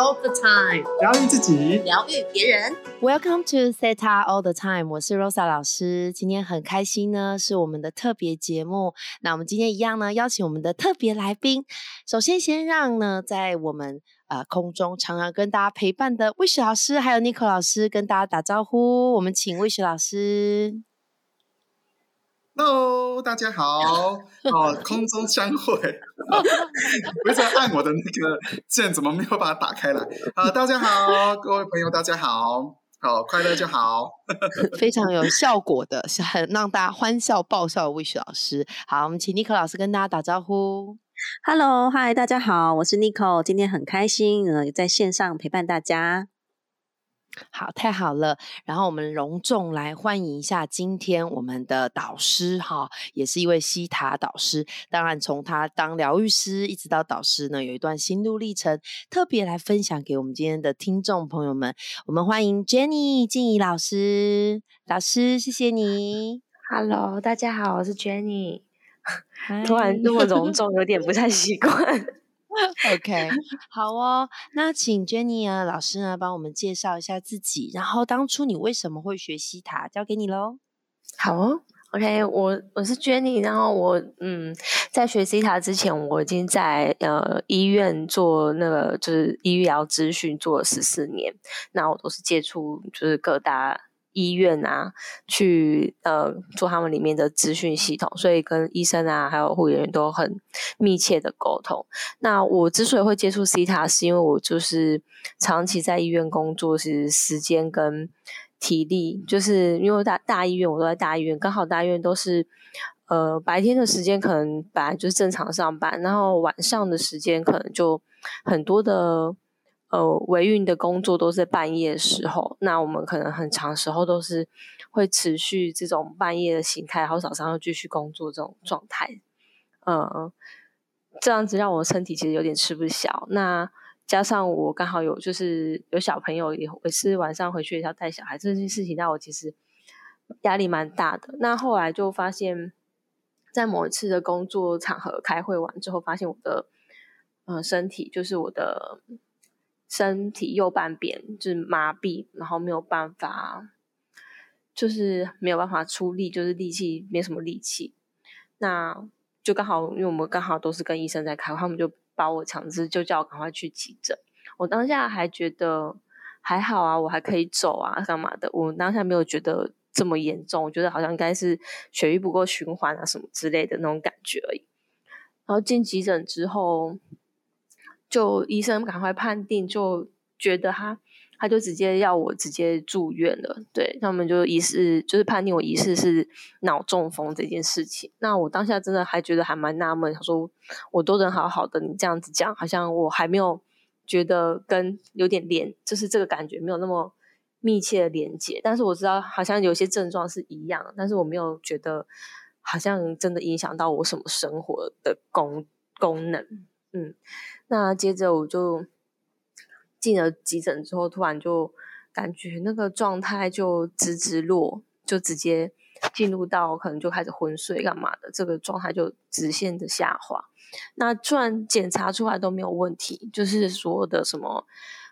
all the time，疗愈自己，疗愈别人。Welcome to Theta All the Time，我是 Rosa 老师。今天很开心呢，是我们的特别节目。那我们今天一样呢，邀请我们的特别来宾。首先，先让呢，在我们呃空中常常跟大家陪伴的 Wish 老师，还有 Nico 老师跟大家打招呼。我们请 Wish 老师。Hello，大家好！哦，空中相会，我一直按我的那个键，怎么没有把它打开来？啊，大家好，各位朋友，大家好，好快乐就好，非常有效果的，是很让大家欢笑爆笑的 Wish 老师。好，我们请 Nico 老师跟大家打招呼。Hello，嗨，大家好，我是 Nico，今天很开心，呃，在线上陪伴大家。好，太好了。然后我们隆重来欢迎一下今天我们的导师哈，也是一位西塔导师。当然，从他当疗愈师一直到导师呢，有一段心路历程，特别来分享给我们今天的听众朋友们。我们欢迎 Jenny 静怡老师，老师谢谢你。Hello，大家好，我是 Jenny。突然那么隆重，有点不太习惯。OK，好哦。那请 Jenny 啊老师呢帮我们介绍一下自己，然后当初你为什么会学西塔，交给你喽。好哦，OK，我我是 Jenny，然后我嗯在学西塔之前，我已经在呃医院做那个就是医疗咨询做了十四年，那我都是接触就是各大。医院啊，去呃做他们里面的资讯系统，所以跟医生啊还有护理员都很密切的沟通。那我之所以会接触 C 塔，是因为我就是长期在医院工作，是时间跟体力，就是因为大大医院我都在大医院，刚好大医院都是呃白天的时间可能本来就是正常上班，然后晚上的时间可能就很多的。呃，维运的工作都是半夜的时候，那我们可能很长时候都是会持续这种半夜的形态，然后早上又继续工作这种状态。嗯，这样子让我身体其实有点吃不消。那加上我刚好有就是有小朋友，也也是晚上回去也要带小孩，这件事情让我其实压力蛮大的。那后来就发现，在某一次的工作场合开会完之后，发现我的嗯身体就是我的。身体右半边就是麻痹，然后没有办法，就是没有办法出力，就是力气没什么力气。那就刚好，因为我们刚好都是跟医生在开，他们就把我强制就叫我赶快去急诊。我当下还觉得还好啊，我还可以走啊，干嘛的？我当下没有觉得这么严重，我觉得好像应该是血液不够循环啊，什么之类的那种感觉而已。然后进急诊之后。就医生赶快判定，就觉得他，他就直接要我直接住院了。对他们就疑似，就是判定我疑似是脑中风这件事情。那我当下真的还觉得还蛮纳闷，他说我都人好好的，你这样子讲，好像我还没有觉得跟有点连，就是这个感觉没有那么密切的连接。但是我知道好像有些症状是一样，但是我没有觉得好像真的影响到我什么生活的功功能。嗯。那接着我就进了急诊之后，突然就感觉那个状态就直直落，就直接进入到可能就开始昏睡干嘛的，这个状态就直线的下滑。那突然检查出来都没有问题，就是所有的什么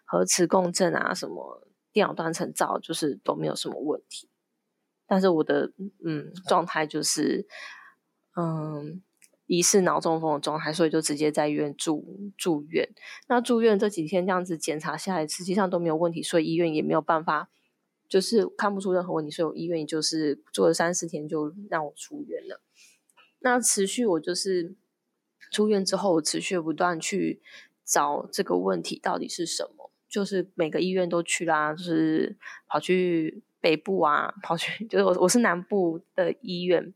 核磁共振啊，什么电脑断层照，就是都没有什么问题。但是我的嗯状态就是嗯。疑似脑中风的状态，所以就直接在医院住住院。那住院这几天这样子检查下来，实际上都没有问题，所以医院也没有办法，就是看不出任何问题，所以医院就是住了三四天就让我出院了。那持续我就是出院之后，持续不断去找这个问题到底是什么，就是每个医院都去啦，就是跑去。北部啊，跑去 就是我我是南部的医院，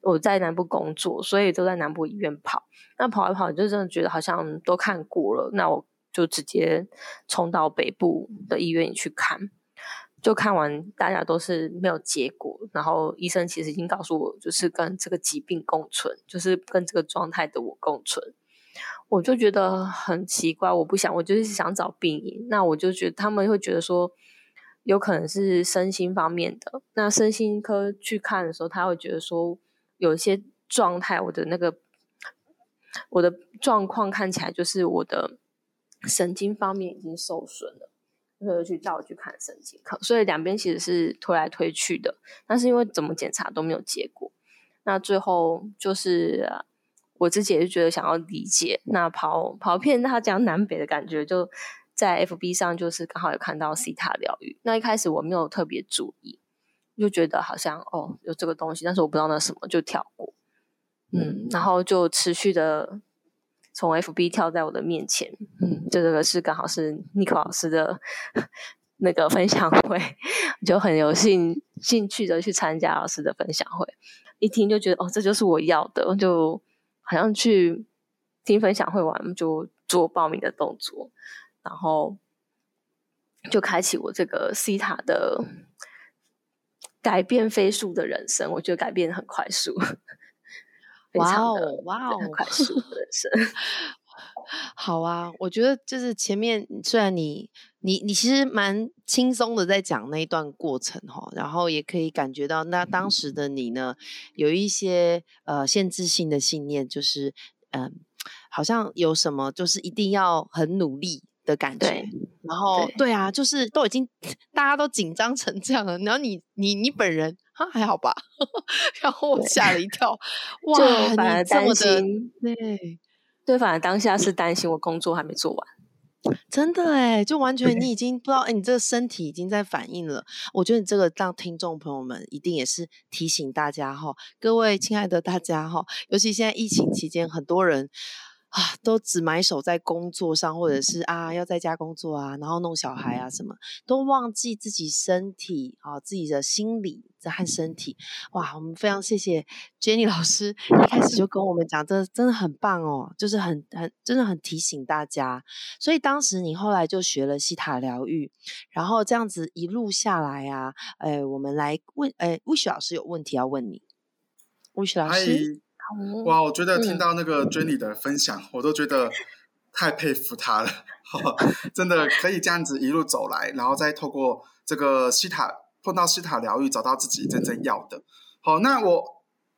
我在南部工作，所以都在南部医院跑。那跑一跑，就真的觉得好像都看过了，那我就直接冲到北部的医院去看。就看完，大家都是没有结果，然后医生其实已经告诉我，就是跟这个疾病共存，就是跟这个状态的我共存。我就觉得很奇怪，我不想，我就是想找病因。那我就觉得他们会觉得说。有可能是身心方面的，那身心科去看的时候，他会觉得说有一些状态，我的那个我的状况看起来就是我的神经方面已经受损了，所以去叫我去看神经科。所以两边其实是推来推去的，但是因为怎么检查都没有结果，那最后就是我自己也是觉得想要理解，那跑跑遍他讲南北的感觉，就在 FB 上就是刚好有看到西塔疗愈。那一开始我没有特别注意，就觉得好像哦有这个东西，但是我不知道那什么，就跳过。嗯，然后就持续的。从 FB 跳在我的面前，嗯，就这个是刚好是 Nico 老师的 那个分享会，就很有兴兴趣的去参加老师的分享会。一听就觉得哦，这就是我要的，就好像去听分享会完就做报名的动作，然后就开启我这个西塔的改变飞速的人生。我觉得改变很快速。哇哦，哇哦，快速人生。好啊，我觉得就是前面虽然你你你其实蛮轻松的在讲那一段过程哈，然后也可以感觉到那当时的你呢有一些呃限制性的信念，就是嗯好像有什么就是一定要很努力的感觉，然后对啊，就是都已经 大家都紧张成这样了，然后你你你本人。啊，还好吧，然后我吓了一跳，哇，反而担心，对，对，反而当下是担心我工作还没做完，真的哎，就完全你已经不知道，哎，你这个身体已经在反应了。我觉得你这个让听众朋友们一定也是提醒大家哈，各位亲爱的大家哈，尤其现在疫情期间，很多人。啊，都只埋首在工作上，或者是啊要在家工作啊，然后弄小孩啊，什么都忘记自己身体啊，自己的心理和身体。哇，我们非常谢谢 Jenny 老师一开始就跟我们讲，这真的很棒哦，就是很很真的很提醒大家。所以当时你后来就学了西塔疗愈，然后这样子一路下来啊，哎，我们来问，哎，Wish 老师有问题要问你，Wish 老师。哇，我觉得听到那个 Jenny 的分享，我都觉得太佩服她了。真的可以这样子一路走来，然后再透过这个西塔碰到西塔疗愈，找到自己真正要的。好，那我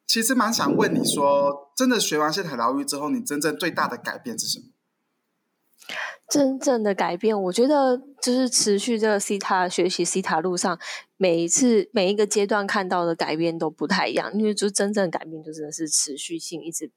其实蛮想问你说，真的学完西塔疗愈之后，你真正最大的改变是什么？真正的改变，我觉得就是持续这个 C 塔学习 C 塔路上，每一次每一个阶段看到的改变都不太一样，因为就真正改变就真的是持续性，一直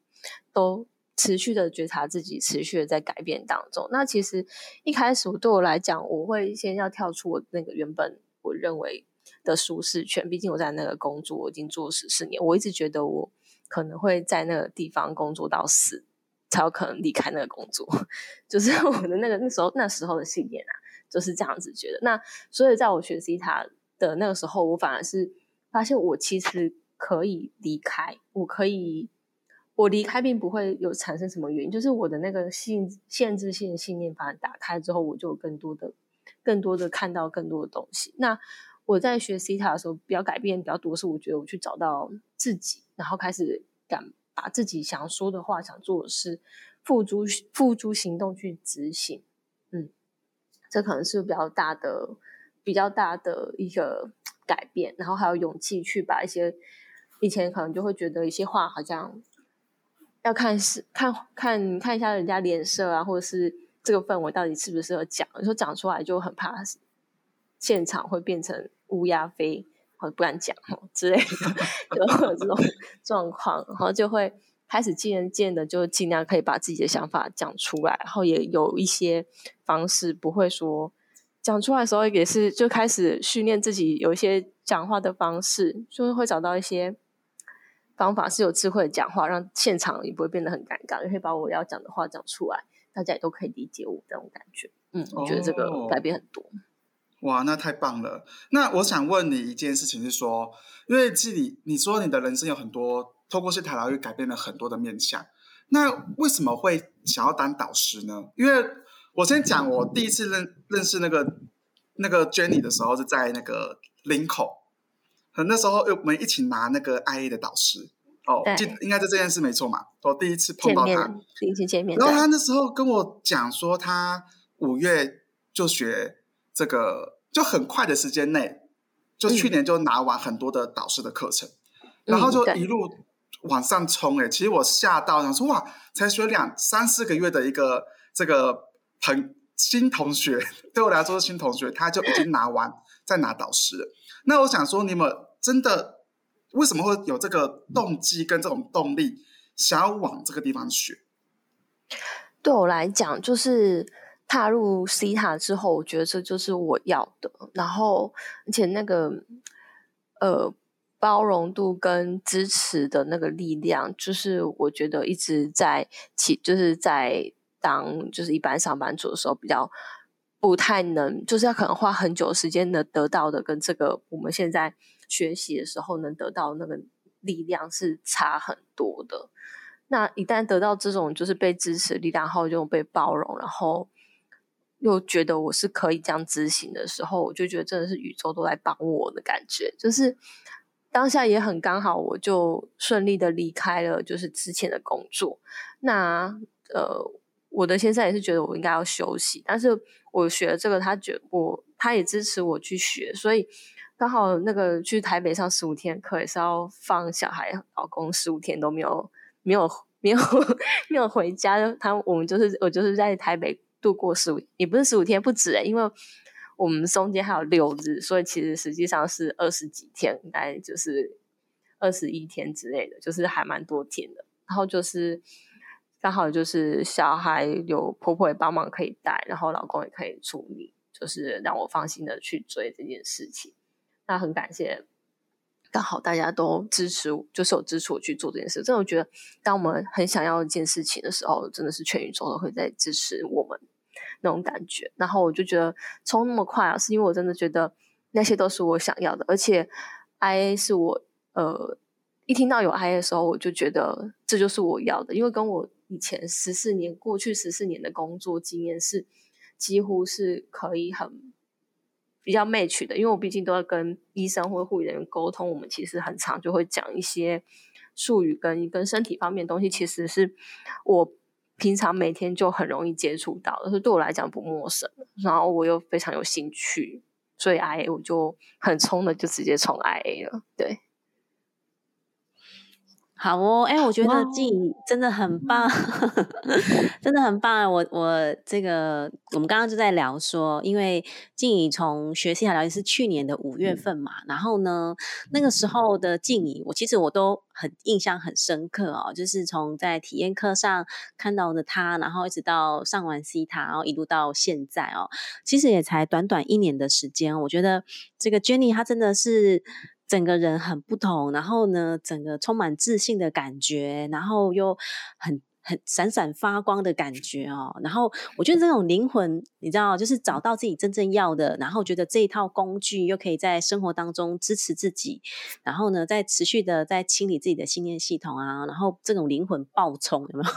都持续的觉察自己，持续的在改变当中。那其实一开始对我来讲，我会先要跳出我那个原本我认为的舒适圈，毕竟我在那个工作我已经做十四年，我一直觉得我可能会在那个地方工作到死。才有可能离开那个工作，就是我的那个那时候那时候的信念啊，就是这样子觉得。那所以在我学习他的那个时候，我反而是发现我其实可以离开，我可以我离开并不会有产生什么原因，就是我的那个限限制性信念反而打开之后，我就有更多的更多的看到更多的东西。那我在学 C 塔的时候，比较改变比较多是我觉得我去找到自己，然后开始敢。把自己想说的话、想做的事付诸付诸行动去执行，嗯，这可能是比较大的、比较大的一个 改变。然后还有勇气去把一些以前可能就会觉得一些话好像要看是看看看一下人家脸色啊，或者是这个氛围到底适不适合讲。有时候讲出来就很怕现场会变成乌鸦飞。或不敢讲哦之类的，就会有这种 状况，然后就会开始渐渐的就尽量可以把自己的想法讲出来，然后也有一些方式不会说讲出来的时候也是就开始训练自己有一些讲话的方式，就是会找到一些方法是有智慧的讲话，让现场也不会变得很尴尬，也可以把我要讲的话讲出来，大家也都可以理解我这种感觉。嗯，我觉得这个改变很多。哇，那太棒了！那我想问你一件事情是说，因为这里你说你的人生有很多透过是塔疗愈改变了很多的面相，那为什么会想要当导师呢？因为我先讲，我第一次认认识那个那个 Jenny 的时候是在那个林口，那时候我们一起拿那个 IA 的导师哦，就应该是这件事没错嘛。我第一次碰到他，第一次见面，然后他那时候跟我讲说，他五月就学。这个就很快的时间内，就去年就拿完很多的导师的课程，然后就一路往上冲。哎，其实我吓到，想说哇，才学两三四个月的一个这个朋新同学，对我来说是新同学，他就已经拿完 在拿导师了。那我想说，你们真的为什么会有这个动机跟这种动力，想要往这个地方学？对我来讲，就是踏入 C 塔之后，我觉得这就是我要的。然后，而且那个呃包容度跟支持的那个力量，就是我觉得一直在起，就是在。当就是一般上班族的时候，比较不太能，就是要可能花很久时间能得到的，跟这个我们现在学习的时候能得到那个力量是差很多的。那一旦得到这种就是被支持力量后，就被包容，然后又觉得我是可以这样执行的时候，我就觉得真的是宇宙都在帮我的感觉。就是当下也很刚好，我就顺利的离开了就是之前的工作。那呃。我的先生也是觉得我应该要休息，但是我学了这个，他觉我他也支持我去学，所以刚好那个去台北上十五天课也是要放小孩，老公十五天都没有没有没有 没有回家，他我们就是我就是在台北度过十五，也不是十五天不止诶，因为我们中间还有六日，所以其实实际上是二十几天，大概就是二十一天之类的，就是还蛮多天的，然后就是。刚好就是小孩有婆婆也帮忙可以带，然后老公也可以处理，就是让我放心的去追这件事情。那很感谢，刚好大家都支持，就是有支持我去做这件事。真的，我觉得当我们很想要一件事情的时候，真的是全宇宙都会在支持我们那种感觉。然后我就觉得冲那么快啊，是因为我真的觉得那些都是我想要的，而且 IA 是我呃一听到有 IA 的时候，我就觉得这就是我要的，因为跟我。以前十四年过去十四年的工作经验是几乎是可以很比较 match 的，因为我毕竟都要跟医生或护理人员沟通，我们其实很常就会讲一些术语跟跟身体方面的东西，其实是我平常每天就很容易接触到，所以对我来讲不陌生。然后我又非常有兴趣，所以 IA 我就很冲的就直接冲 IA 了，对。好哦，哎，我觉得静怡真的很棒，真的很棒。我我这个，我们刚刚就在聊说，因为静怡从学西塔疗愈是去年的五月份嘛，然后呢，那个时候的静怡，我其实我都很印象很深刻哦，就是从在体验课上看到的他，然后一直到上完西塔，然后一路到现在哦，其实也才短短一年的时间，我觉得这个 Jenny 她真的是。整个人很不同，然后呢，整个充满自信的感觉，然后又很很闪闪发光的感觉哦。然后我觉得这种灵魂，你知道，就是找到自己真正要的，然后觉得这一套工具又可以在生活当中支持自己，然后呢，在持续的在清理自己的信念系统啊，然后这种灵魂爆冲有没有？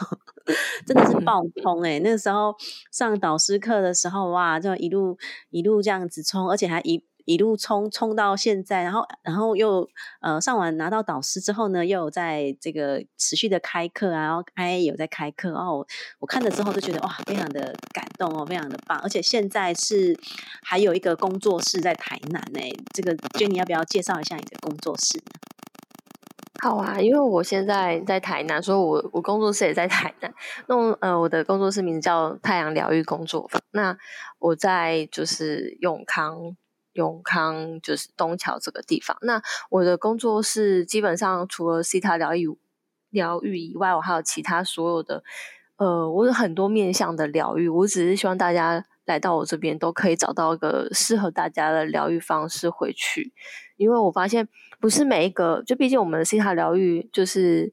真的是爆冲哎！那个时候上导师课的时候，哇，就一路一路这样子冲，而且还一。一路冲冲到现在，然后然后又呃上完拿到导师之后呢，又有在这个持续的开课啊，然后 I 有在开课哦。我看了之后就觉得哇，非常的感动哦，非常的棒。而且现在是还有一个工作室在台南呢。这个 Jenny 要不要介绍一下你的工作室？好啊，因为我现在在台南，所以我我工作室也在台南。那呃，我的工作室名字叫太阳疗愈工作坊。那我在就是永康。永康就是东桥这个地方。那我的工作室基本上除了西塔疗愈疗愈以外，我还有其他所有的，呃，我有很多面向的疗愈。我只是希望大家来到我这边都可以找到一个适合大家的疗愈方式回去。因为我发现不是每一个，就毕竟我们的西塔疗愈就是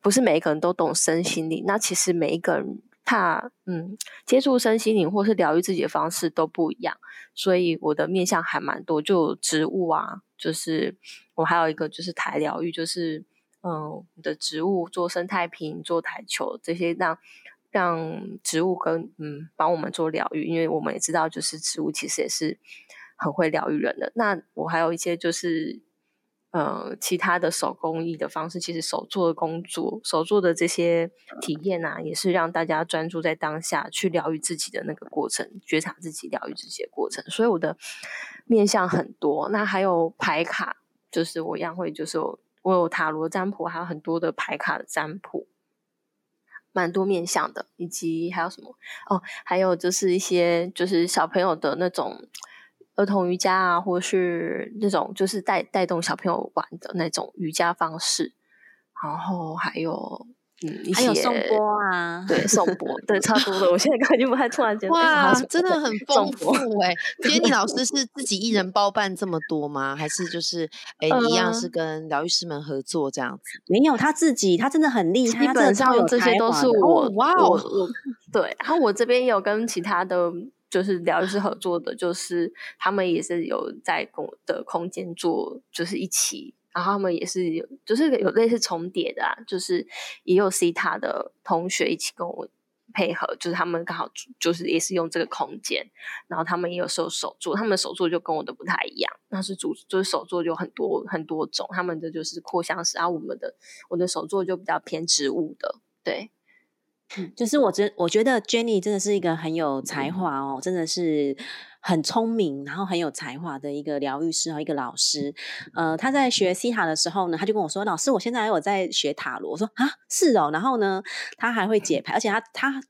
不是每一个人都懂身心灵。那其实每一个人。怕嗯，接触身心灵或是疗愈自己的方式都不一样，所以我的面向还蛮多，就植物啊，就是我还有一个就是台疗愈，就是嗯的植物做生态瓶、做台球这些，让让植物跟嗯帮我们做疗愈，因为我们也知道，就是植物其实也是很会疗愈人的。那我还有一些就是。呃，其他的手工艺的方式，其实手做的工作、手做的这些体验啊，也是让大家专注在当下，去疗愈自己的那个过程，觉察自己、疗愈自己的过程。所以我的面向很多。那还有牌卡，就是我一样会，就是我有塔罗占卜，还有很多的牌卡的占卜。蛮多面向的，以及还有什么哦，还有就是一些就是小朋友的那种儿童瑜伽啊，或者是那种就是带带动小朋友玩的那种瑜伽方式，然后还有嗯，一还有颂些钵啊，对颂钵，对，差不多的。我现在感觉不太突然间，哇，真的很丰颂富钵哎！杰尼老师是自己一人包办这么多吗？还是就是哎一样是呃跟疗愈师们合作这样子？没有他自己，他真的很厉害，基他本上这些都是我哦哇哦对，然后我这边也有跟其他的就是疗愈师合作的，就是他们也是有在跟我的空间做，就是一起，然后他们也是有就是有类似重叠的啊，就是也有 C 塔的同学一起跟我。配合就是他们刚好就是也是用这个空间，然后他们也有时候手作，他们的手作就跟我的不太一样，那是主就是手作就很多很多种，他们的就是扩香石，然后我们的我的手作就比较偏植物的，对，就是我觉我觉得 Jenny 真的是一个很有才华哦，真的是很聪明，然后很有才华的一个疗愈师和一个老师。呃，他在学西塔的时候呢，他就跟我说：“老师，我现在还有在学塔罗。”我说：“啊，是哦。”然后呢，他还会解牌，而且他他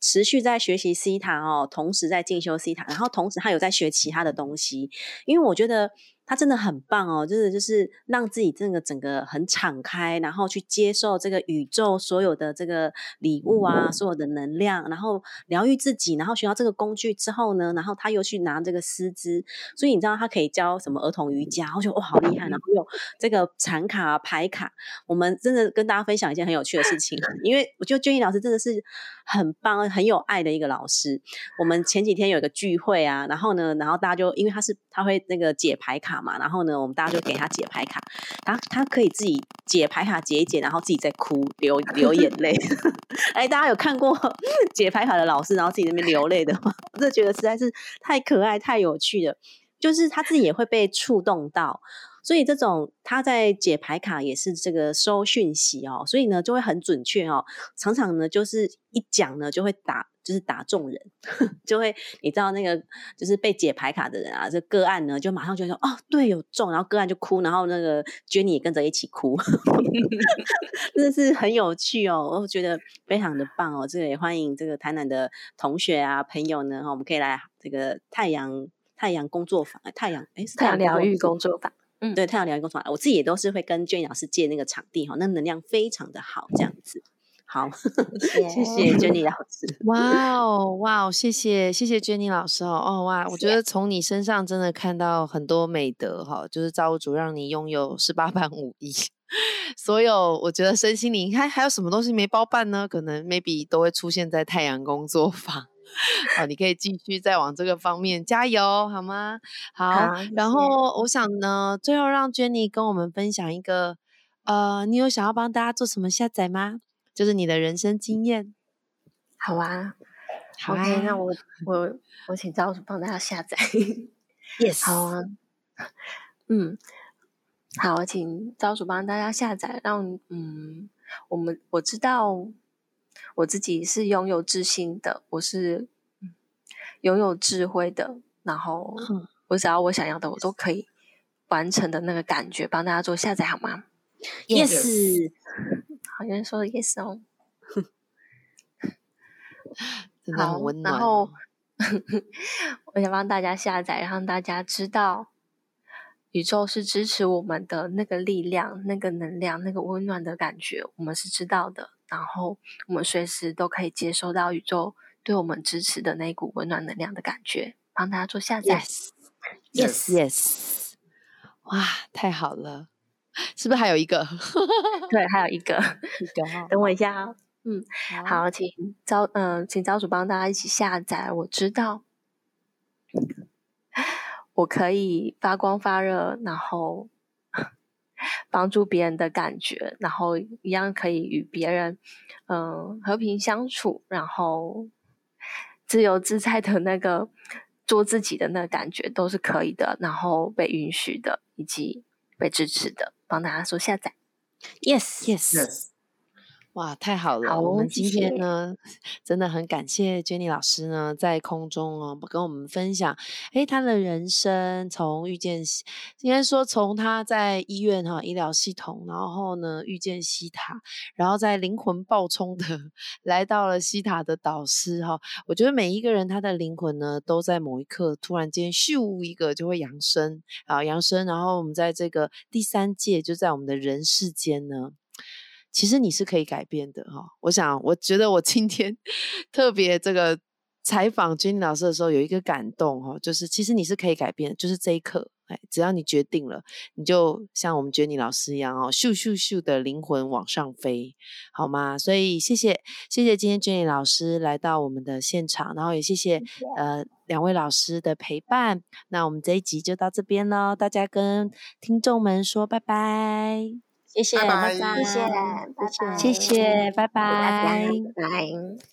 持续在学习西塔哦，同时在进修西塔，然后同时他有在学其他的东西。因为我觉得他真的很棒哦，就是就是让自己这个整个很敞开，然后去接受这个宇宙所有的这个礼物啊，所有的能量，然后疗愈自己，然后学到这个工具之后呢，然后他又去拿这个师资，所以你知道他可以教什么儿童瑜伽，我觉得哇好厉害，然后有这个禅卡、啊、牌卡，我们真的跟大家分享一件很有趣的事情，因为我觉得娟怡老师真的是很棒、很有爱的一个老师。我们前几天有一个聚会啊，然后呢，然后大家就因为他是他会那个解牌卡嘛，然后呢，我们大家就给他解牌卡，他他可以自己解牌卡解一解，然后自己在哭流 流眼泪。哎，大家有看过 解牌卡的老师，然后自己在那边流泪的吗？我真的觉得实在是太可爱、太有趣了，就是他自己也会被触动到。所以这种他在解牌卡也是这个收讯息哦，所以呢就会很准确哦，常常呢就是一讲呢就会打，就是打中人，就会你知道那个就是被解牌卡的人啊，这个案呢就马上就说哦对有中，然后个案就哭，然后那个 Jenny 也跟着一起哭 真的是很有趣哦，我觉得非常的棒哦，这个也欢迎这个台南的同学啊朋友呢，我们可以来这个太阳太阳工作坊，太阳哎是太阳疗愈工工作坊。嗯对，太阳疗愈工作坊，我自己也都是会跟娟老师借那个场地哈，那能量非常的好，这样子。好，谢谢娟妮老师。哇哦，哇哦，谢谢谢谢 Jenny 老师哦，哦哇，我觉得从你身上真的看到很多美德哈，就是造物主让你拥有十八般武艺，所有我觉得身心灵，还还有什么东西没包办呢？可能 maybe 都会出现在太阳工作坊。好，你可以继续再往这个方面加油，好吗？好，然谢后我想呢，最后让 Jenny 跟我们分享一个，呃，你有想要帮大家做什么下载吗？就是你的人生经验。好啊好啊，OK，那我 我我请赵叔帮大家下载。Yes，好啊，嗯，好，请招主帮大家下载，让嗯，我们我知道我自己是拥有自信的，我是嗯拥有智慧的，然后嗯我只要我想要的，我都可以完成的那个感觉，帮大家做下载好吗？Yes，好，有人说 yes 哦，真的好很温暖哦。然 后我想帮大家下载，让大家知道宇宙是支持我们的那个力量、那个能量、那个温暖的感觉，我们是知道的。然后我们随时都可以接收到宇宙对我们支持的那股温暖能量的感觉，帮大家做下载。Yes, yes！哇，太好了！是不是还有一个？对，还有一个，一个哈等我一下哦。嗯，好，请招嗯、请招主帮大家一起下载。我知道，我可以发光发热，然后 帮助别人的感觉，然后一样可以与别人嗯、和平相处，然后自由自在的那个做自己的那个感觉都是可以的，然后被允许的，以及被支持的。帮大家说下载。Yes，Yes，Yes，哇，太好了！好我们今天谢呢，真的很感谢 Jenny 老师呢，在空中哦跟我们分享，诶，他的人生从遇见西，应该说从他在医院哈医疗系统，然后呢遇见西塔，然后在灵魂爆冲的来到了西塔的导师哈。我觉得每一个人他的灵魂呢，都在某一刻突然间咻一个就会扬升啊，扬升。然后我们在这个第三届，就在我们的人世间呢。其实你是可以改变的哈、我想，我觉得我今天 特别这个采访君老师的时候，有一个感动哈、就是其实你是可以改变的，就是这一刻，哎，只要你决定了，你就像我们觉得你老师一样哦，咻咻咻的灵魂往上飞，好吗？所以谢谢谢谢今天 Jenny 老师来到我们的现场，然后也谢谢呃两位老师的陪伴。那我们这一集就到这边喽，大家跟听众们说拜拜。谢谢，谢谢，谢谢，拜拜。拜拜。